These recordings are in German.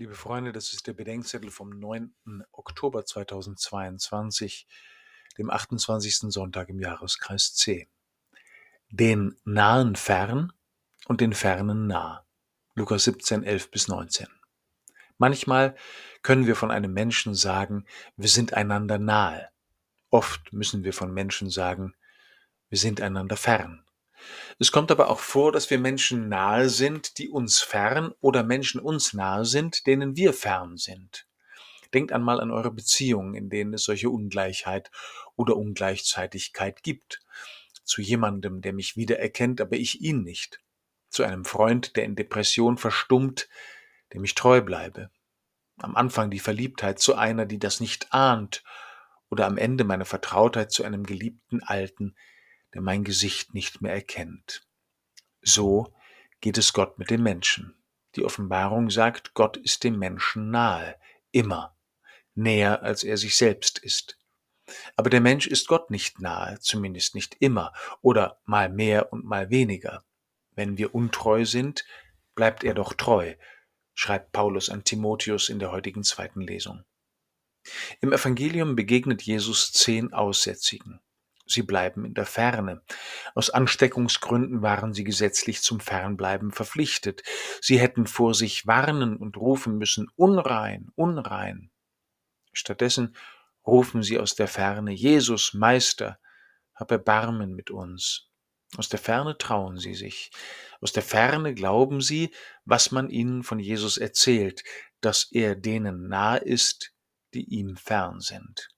Liebe Freunde, das ist der Bedenkzettel vom 9. Oktober 2022, dem 28. Sonntag im Jahreskreis C. Den Nahen fern und den Fernen nah. Lukas 17, 11 bis 19. Manchmal können wir von einem Menschen sagen, wir sind einander nahe. Oft müssen wir von Menschen sagen, wir sind einander fern. Es kommt aber auch vor, dass wir Menschen nahe sind, die uns fern oder Menschen uns nahe sind, denen wir fern sind. Denkt einmal an eure Beziehungen, in denen es solche Ungleichheit oder Ungleichzeitigkeit gibt. Zu jemandem, der mich wiedererkennt, aber ich ihn nicht. Zu einem Freund, der in Depression verstummt, dem ich treu bleibe. Am Anfang die Verliebtheit zu einer, die das nicht ahnt, oder am Ende meine Vertrautheit zu einem geliebten Alten, der mein Gesicht nicht mehr erkennt. So geht es Gott mit dem Menschen. Die Offenbarung sagt, Gott ist dem Menschen nahe, immer, näher als er sich selbst ist. Aber der Mensch ist Gott nicht nahe, zumindest nicht immer, oder mal mehr und mal weniger. Wenn wir untreu sind, bleibt er doch treu, schreibt Paulus an Timotheus in der heutigen zweiten Lesung. Im Evangelium begegnet Jesus zehn Aussätzigen. Sie bleiben in der Ferne. Aus Ansteckungsgründen waren sie gesetzlich zum Fernbleiben verpflichtet. Sie hätten vor sich warnen und rufen müssen, unrein, unrein. Stattdessen rufen sie aus der Ferne, Jesus, Meister, hab Erbarmen mit uns. Aus der Ferne trauen sie sich. Aus der Ferne glauben sie, was man ihnen von Jesus erzählt, dass er denen nahe ist, die ihm fern sind.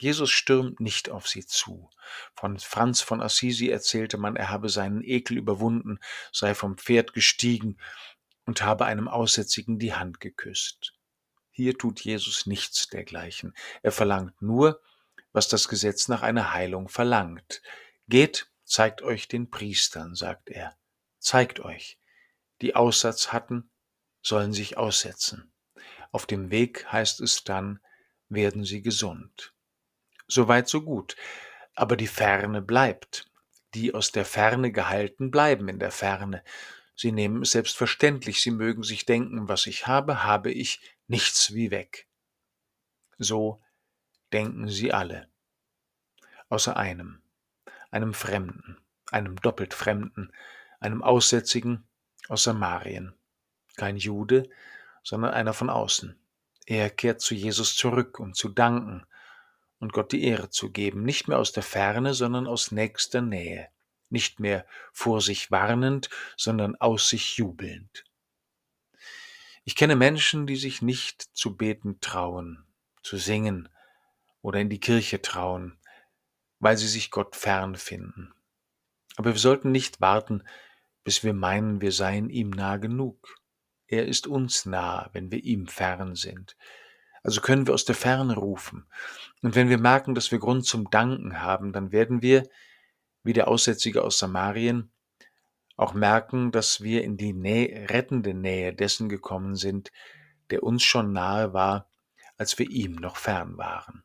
Jesus stürmt nicht auf sie zu. Von Franz von Assisi erzählte man, er habe seinen Ekel überwunden, sei vom Pferd gestiegen und habe einem Aussätzigen die Hand geküsst. Hier tut Jesus nichts dergleichen. Er verlangt nur, was das Gesetz nach einer Heilung verlangt. Geht, zeigt euch den Priestern, sagt er. Zeigt euch. Die Aussatz hatten, sollen sich aussetzen. Auf dem Weg heißt es dann, werden sie gesund. So weit, so gut. Aber die Ferne bleibt. Die aus der Ferne gehalten bleiben in der Ferne. Sie nehmen es selbstverständlich, sie mögen sich denken, was ich habe, habe ich, nichts wie weg. So denken sie alle. Außer einem, einem Fremden, einem doppelt Fremden, einem Aussätzigen aus Samarien. Kein Jude, sondern einer von außen. Er kehrt zu Jesus zurück, um zu danken, und Gott die Ehre zu geben, nicht mehr aus der Ferne, sondern aus nächster Nähe, nicht mehr vor sich warnend, sondern aus sich jubelnd. Ich kenne Menschen, die sich nicht zu beten trauen, zu singen oder in die Kirche trauen, weil sie sich Gott fern finden. Aber wir sollten nicht warten, bis wir meinen, wir seien ihm nah genug. Er ist uns nah, wenn wir ihm fern sind. Also können wir aus der Ferne rufen. Und wenn wir merken, dass wir Grund zum Danken haben, dann werden wir, wie der Aussätzige aus Samarien, auch merken, dass wir in die Nähe, rettende Nähe dessen gekommen sind, der uns schon nahe war, als wir ihm noch fern waren.